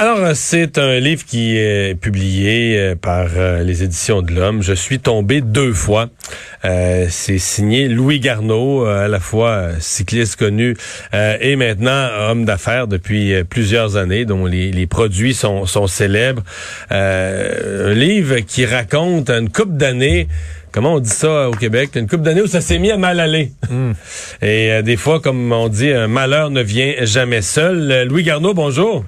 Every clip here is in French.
Alors, euh, c'est un livre qui est publié euh, par euh, les éditions de l'Homme. Je suis tombé deux fois. c'est signé Louis Garneau, à la fois cycliste connu et maintenant homme d'affaires depuis plusieurs années, dont les, les produits sont, sont célèbres. un livre qui raconte une coupe d'années comment on dit ça au Québec, une coupe d'années où ça s'est mis à mal aller. Et des fois, comme on dit, un malheur ne vient jamais seul. Louis Garneau, bonjour.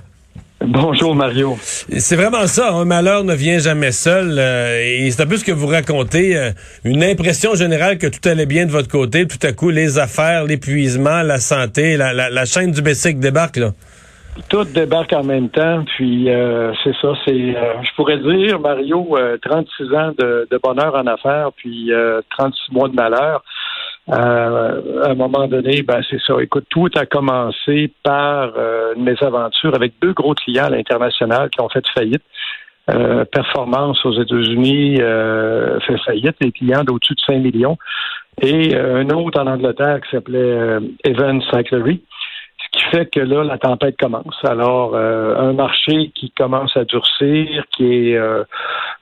Bonjour Mario. C'est vraiment ça, un malheur ne vient jamais seul. Euh, et c'est un peu ce que vous racontez, euh, une impression générale que tout allait bien de votre côté, tout à coup les affaires, l'épuisement, la santé, la, la, la chaîne du Bessic débarque là. Tout débarque en même temps, puis euh, c'est ça, c'est, je pourrais dire, Mario, 36 ans de, de, bonheur en affaires, puis 36 mois de malheur. Euh, à un moment donné, ben c'est ça. Écoute, tout a commencé par euh, une mésaventure avec deux gros clients à l'international qui ont fait faillite. Euh, performance aux États-Unis euh, fait faillite, des clients d'au-dessus de 5 millions. Et un autre en Angleterre qui s'appelait Evan Cyclery qui fait que là, la tempête commence. Alors, euh, un marché qui commence à durcir, qui est euh,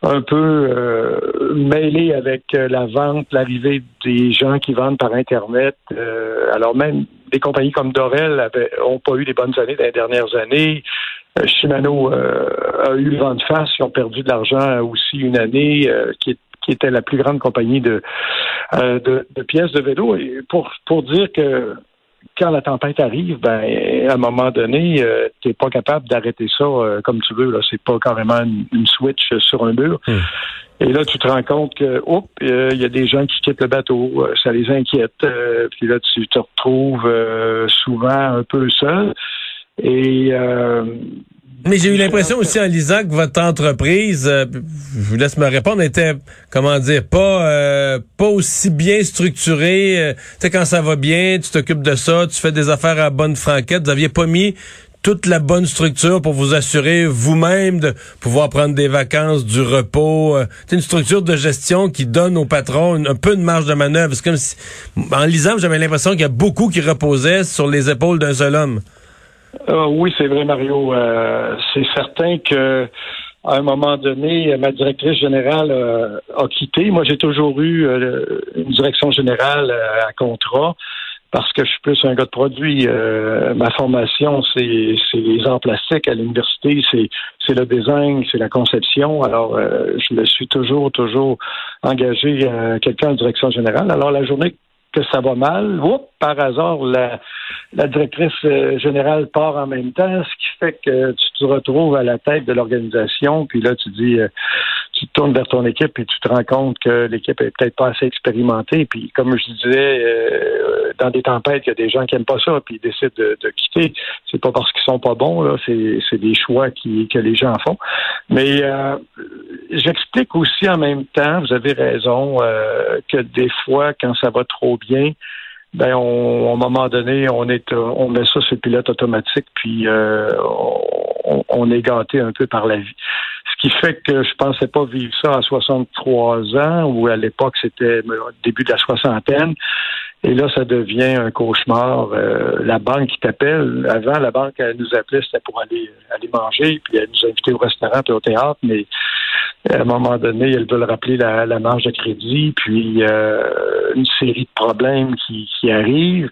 un peu euh, mêlé avec la vente, l'arrivée des gens qui vendent par Internet. alors même des compagnies comme Dorel n'ont pas eu des bonnes années dans les dernières années. Shimano a eu le vent de face, ils ont perdu de l'argent aussi une année, qui était la plus grande compagnie de, de, de, pièces de vélo. Et pour, pour dire que quand la tempête arrive, ben à un moment donné, euh, tu n'es pas capable d'arrêter ça euh, comme tu veux. Là, c'est pas carrément une, switch sur un mur. Hmm. Et là, tu te rends compte que, oups, il y a des gens qui quittent le bateau, euh, ça les inquiète. puis là, tu te retrouves souvent un peu seul. Et mais j'ai eu l'impression aussi en lisant que votre entreprise, euh, je vous laisse me répondre, était, comment dire, pas euh, pas aussi bien structurée. Euh, tu sais, quand ça va bien, tu t'occupes de ça, tu fais des affaires à bonne franquette. Vous aviez pas mis toute la bonne structure pour vous assurer vous-même de pouvoir prendre des vacances, du repos. C'est une structure de gestion qui donne au patron un peu de marge de manœuvre. C'est comme si, en lisant, j'avais l'impression qu'il y a beaucoup qui reposaient sur les épaules d'un seul homme. Euh, oui, c'est vrai, Mario. Euh, c'est certain que à un moment donné, ma directrice générale euh, a quitté. Moi, j'ai toujours eu une direction générale à contrat parce que je suis plus un gars de produit. ma formation, c'est les arts plastiques à l'université, c'est le design, c'est la conception. Alors, je me suis toujours, toujours engagé quelqu'un en direction générale. Alors, la journée que ça va mal, par hasard, la, la directrice euh, générale part en même temps, ce qui fait que tu te retrouves à la tête de l'organisation, puis là, tu dis, euh, tournes vers ton équipe et tu te rends compte que l'équipe est peut-être pas assez expérimentée. Puis, comme je disais, euh, dans des tempêtes, il y a des gens qui aiment pas ça, puis ils décident de, de quitter. C'est pas parce qu'ils sont pas bons, là, c'est des choix qui, que les gens font. Mais j'explique aussi en même temps, vous avez raison, que des fois, quand ça va trop bien, ben on, à un moment donné, on est on met ça sur le pilote automatique, puis euh, on, est gâté un peu par la vie. Qui fait que je pensais pas vivre ça à 63 ans, ou à l'époque c'était début de la soixantaine. Et là, ça devient un cauchemar. Euh, la banque qui t'appelle, avant, la banque, elle nous appelait, c'était pour aller, aller manger, puis elle nous invitait au restaurant puis au théâtre, mais à un moment donné, elle veut rappeler la, la marge de crédit, puis euh, une série de problèmes qui, qui arrivent.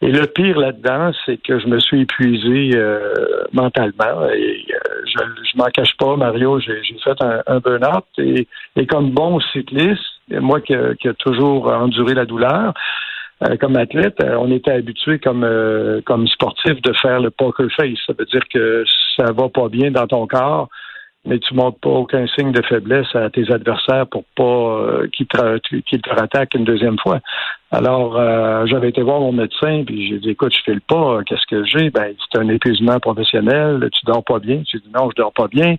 Et le pire là-dedans, c'est que je me suis épuisé euh, mentalement. Et je, je m'en cache pas, Mario, j'ai fait un, un burn-out. Et, et, comme bon cycliste, moi qui, qui a toujours enduré la douleur, euh, comme athlète, euh, on était habitué comme euh, comme sportif de faire le poker face. Ça veut dire que ça va pas bien dans ton corps, mais tu montres pas aucun signe de faiblesse à tes adversaires pour pas euh, qu'ils te, te rattaquent une deuxième fois. Alors, euh, j'avais été voir mon médecin, puis j'ai dit, écoute, je file pas, qu'est-ce que j'ai? Ben, c'est un épuisement professionnel, tu dors pas bien. J'ai dit, non, je dors pas bien.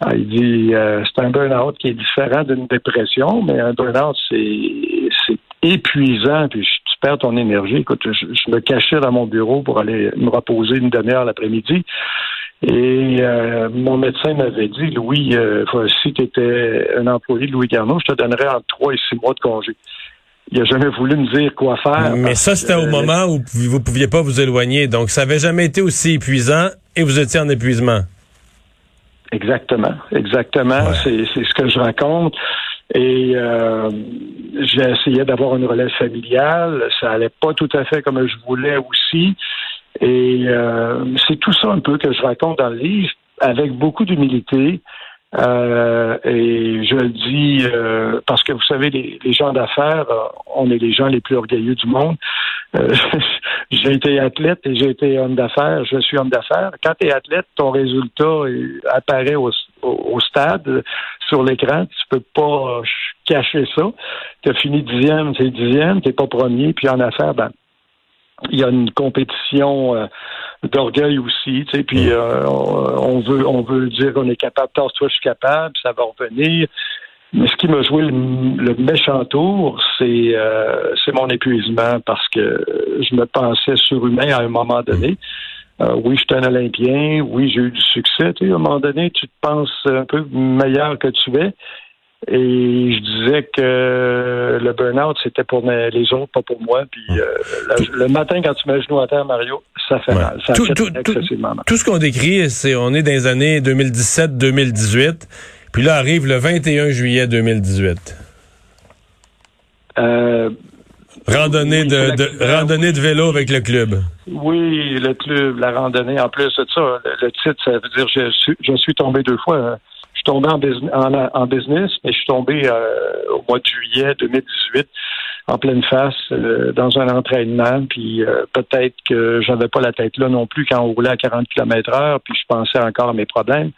Ah, il dit, euh, c'est un burn-out qui est différent d'une dépression, mais un burn-out, c'est, épuisant, puis tu perds ton énergie. Écoute, je, me cachais dans mon bureau pour aller me reposer une demi-heure l'après-midi. Et euh, mon médecin m'avait dit, Louis, euh, si tu étais un employé de Louis Garneau, je te donnerais entre trois et six mois de congé. Il n'a jamais voulu me dire quoi faire. Mais ça, c'était au moment où vous ne pouviez pas vous éloigner. Donc, ça n'avait jamais été aussi épuisant et vous étiez en épuisement. Exactement, exactement. C'est ce que je raconte. Et euh, j'ai essayé d'avoir une relève familiale. Ça allait pas tout à fait comme je voulais aussi. Et euh, c'est tout ça un peu que je raconte dans le livre, avec beaucoup d'humilité. Euh, et je le dis euh, parce que vous savez, les, gens d'affaires, euh, on est les gens les plus orgueilleux du monde. j'ai été athlète et j'ai été homme d'affaires. Je suis homme d'affaires. Quand tu es athlète, ton résultat apparaît au, stade, sur l'écran. Tu peux pas cacher ça. Tu as fini dixième, c'est dixième, tu pas premier. Puis en affaires, ben, il y a une compétition euh, d'orgueil aussi, tu sais, puis euh, on veut on veut dire qu'on est capable, toi je suis capable, ça va revenir. Mais ce qui m'a joué le, méchant tour, c'est euh, c'est mon épuisement parce que je me pensais surhumain à un moment donné. oui, je suis un Olympien, oui, j'ai eu du succès. Tu sais, à un moment donné, tu te penses un peu meilleur que tu es. Et je disais que le burn-out, c'était pour les autres, pas pour moi. Puis euh, le matin, quand tu mets le genou à terre, Mario, ça fait mal. Ça tout, fait tout, excessivement mal. Tout ce qu'on décrit, c'est on est dans les années 2017-2018. Puis là arrive le 21 juillet 2018. Euh, randonnée, de, randonnée de vélo avec le club. Oui, le club, la randonnée. En plus de ça, le, titre, ça veut dire je suis, je suis tombé deux fois. Tombé en, business, en, business, mais je suis tombé euh, au mois de juillet 2018 en pleine face euh, dans un entraînement, puis euh, peut-être que j'avais pas la tête là non plus quand on roulait à 40 km heure, puis je pensais encore à mes problèmes.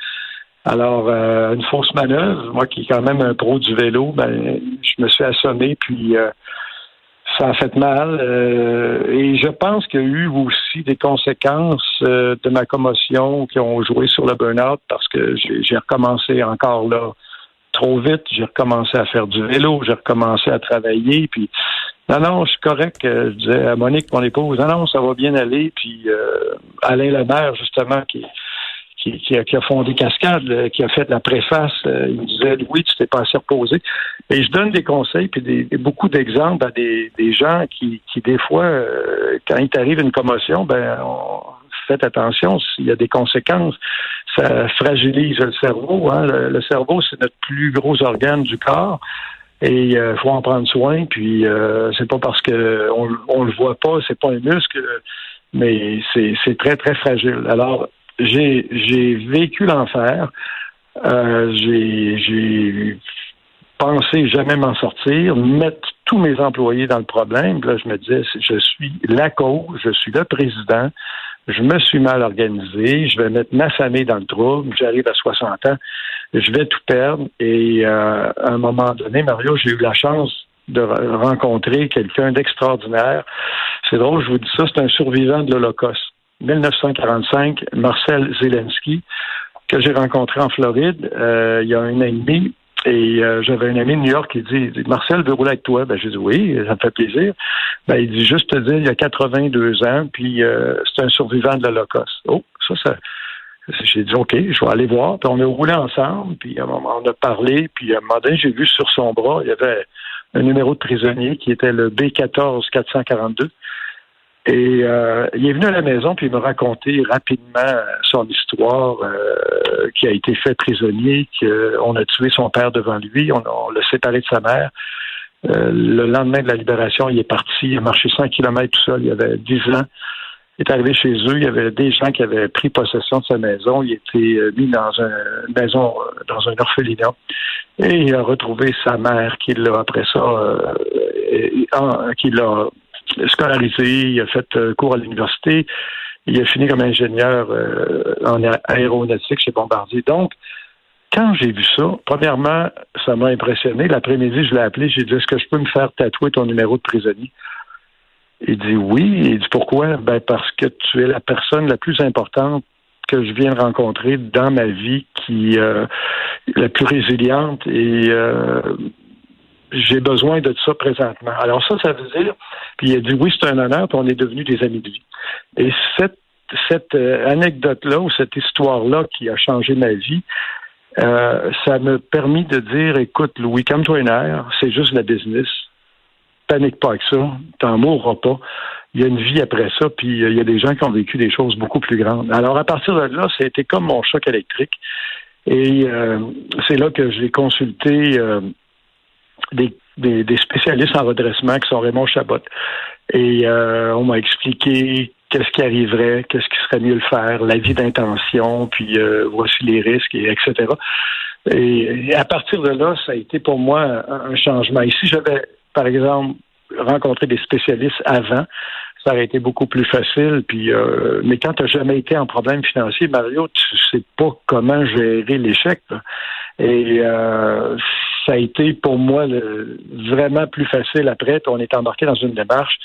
Alors, une fausse manœuvre, moi qui est quand même un pro du vélo, ben, je me suis assommé, puis ça a fait mal. Euh, et je pense qu'il y a eu aussi des conséquences euh, de ma commotion qui ont joué sur le burn-out parce que j'ai recommencé encore là trop vite. J'ai recommencé à faire du vélo, j'ai recommencé à travailler. Puis non, non, je suis correct. Euh, je disais à Monique, mon épouse, non, non, ça va bien aller. Puis Alain Lemaire, justement, qui qui, a, fondé Cascade, qui a fait la préface, euh, il me disait oui, tu t'es pas assez reposé. Et je donne des conseils puis des, beaucoup d'exemples à des, gens qui, qui des fois, euh, quand il t'arrive une commotion, ben on, faites attention, s'il y a des conséquences, ça fragilise le cerveau. Hein. Le, cerveau, c'est notre plus gros organe du corps. Et il euh, faut en prendre soin. Puis c'est pas parce que on, on le voit pas, c'est pas un muscle, mais c'est très très fragile. Alors j'ai vécu l'enfer. Euh, j'ai pensé jamais m'en sortir, mettre tous mes employés dans le problème. Là, je me disais, je suis la cause, je suis le président, je me suis mal organisé, je vais mettre ma famille dans le trouble, j'arrive à 60 ans, je vais tout perdre. Et euh, à un moment donné, Mario, j'ai eu la chance de rencontrer quelqu'un d'extraordinaire. C'est drôle, je vous dis ça, c'est un survivant de l'Holocauste. 1945, Marcel Zelensky, que j'ai rencontré en Floride euh, il y a un an et demi. Euh, j'avais un ami de New York qui dit, Marcel veut rouler avec toi? Ben, j'ai dit oui, ça me fait plaisir. Ben, il dit juste te dire, il y a 82 ans, puis euh, c'est un survivant de l'Holocauste. Oh, ça, ça. J'ai dit OK, je vais aller voir. Puis on a roulé ensemble, puis on a parlé, puis à un moment j'ai vu sur son bras, il y avait un numéro de prisonnier qui était le B14 442. Et euh, il est venu à la maison puis il m'a raconté rapidement son histoire, euh, qui a été fait prisonnier, qu'on a tué son père devant lui, on, l'a séparé de sa mère. Euh, le lendemain de la libération, il est parti, il a marché 100 km tout seul, il avait 10 ans. Il est arrivé chez eux, il y avait des gens qui avaient pris possession de sa maison, il était mis dans une maison, dans un orphelinat, et il a retrouvé sa mère qui l'a, après ça, qui l'a scolarisé, il a fait euh, cours à l'université, il a fini comme ingénieur euh, en aéronautique chez Bombardier. Donc, quand j'ai vu ça, premièrement, ça m'a impressionné. L'après-midi, je l'ai appelé, j'ai dit Est-ce que je peux me faire tatouer ton numéro de prisonnier? Il dit oui. Il dit pourquoi? Ben parce que tu es la personne la plus importante que je viens de rencontrer dans ma vie, qui euh, la plus résiliente et j'ai besoin de ça présentement. Alors ça, ça veut dire, puis il a dit oui, c'est un honneur, puis on est devenus des amis de vie. Et cette, cette euh, anecdote-là ou cette histoire-là qui a changé ma vie, euh, ça m'a permis de dire, écoute, Louis, comme c'est juste la business. Panique pas avec ça, t'en mourras pas. Il y a une vie après ça, puis euh, il y a des gens qui ont vécu des choses beaucoup plus grandes. Alors à partir de là, ça a été comme mon choc électrique. Et euh, c'est là que j'ai consulté des, des, spécialistes en redressement qui sont Raymond Chabot. Et on m'a expliqué qu'est-ce qui arriverait, qu'est-ce qui serait mieux le faire, l'avis d'intention, puis euh, voici les risques, et etc. Et, à partir de là, ça a été pour moi un, changement. Ici, j'avais, par exemple, rencontré des spécialistes avant, ça aurait été beaucoup plus facile. Puis, euh, mais quand tu n'as jamais été en problème financier, Mario, tu sais pas comment gérer l'échec. Et euh, ça a été pour moi vraiment plus facile après. On est embarqué dans une démarche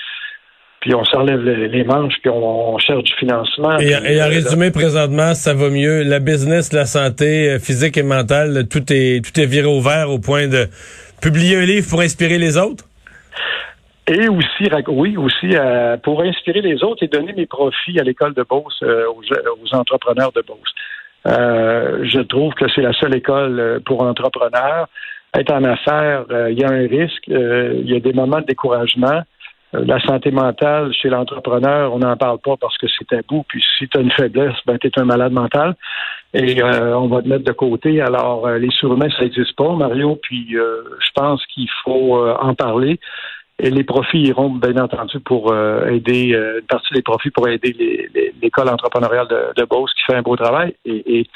puis on s'enlève les, manches, puis on, cherche du financement. Et, et en euh, résumé, présentement, ça va mieux. La business, la santé euh, physique et mentale, tout est tout est viré au vert au point de publier un livre pour inspirer les autres? Et aussi, oui, aussi euh, pour inspirer les autres et donner mes profits à l'école de Beauce aux, entrepreneurs de Beauce. je trouve que c'est la seule école pour entrepreneurs. Être en affaires, il y a un risque, il y a des moments de découragement. Euh, la santé mentale chez l'entrepreneur, on n'en parle pas parce que c'est tabou. Puis si tu as une faiblesse, ben tu es un malade mental et euh, on va te mettre de côté. Alors euh, les surhumains, ça n'existe pas, Mario. Puis je pense qu'il faut en parler. Et les profits iront, bien entendu, pour aider une partie des profits pour aider l'école entrepreneuriale de, de Beauce qui fait un beau travail. Et, et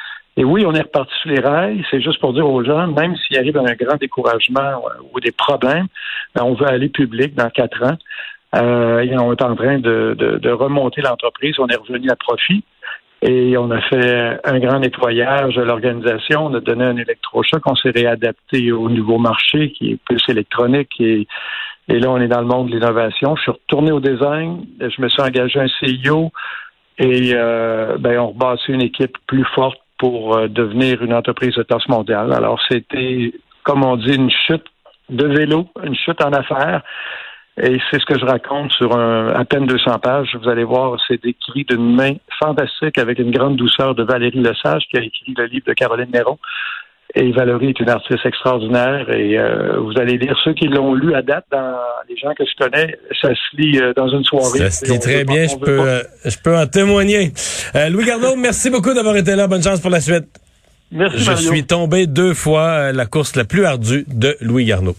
oui, on est reparti sur les rails. C'est juste pour dire aux gens, même s'il arrive un grand découragement ou des problèmes, ben, on veut aller public dans quatre ans. Euh, on est en train de, remonter l'entreprise. On est revenu à profit. Et on a fait un grand nettoyage de l'organisation. On a donné un électrochoc. On s'est réadapté au nouveau marché qui est plus électronique. Et, là, on est dans le monde de l'innovation. Je suis retourné au design. Je me suis engagé un CIO. Et euh, ben, on rebâtit une équipe plus forte pour euh, devenir une entreprise de classe mondiale. Alors, c'était, comme on dit, une chute de vélo, une chute en affaires. Et c'est ce que je raconte sur un, à peine 200 pages. Vous allez voir, c'est décrit d'une main fantastique avec une grande douceur de Valérie Lesage qui a écrit le livre de Caroline Néron. Et Valérie est une artiste extraordinaire et euh, vous allez lire ceux qui l'ont lu à date dans les gens que je connais, ça se lit euh, dans une soirée. Ça se lit très bien, je peux, euh, je peux en témoigner. Louis Gardot, merci beaucoup d'avoir été là. Bonne chance pour la suite. Merci Je suis tombé deux fois la course la plus ardue de Louis Garneau.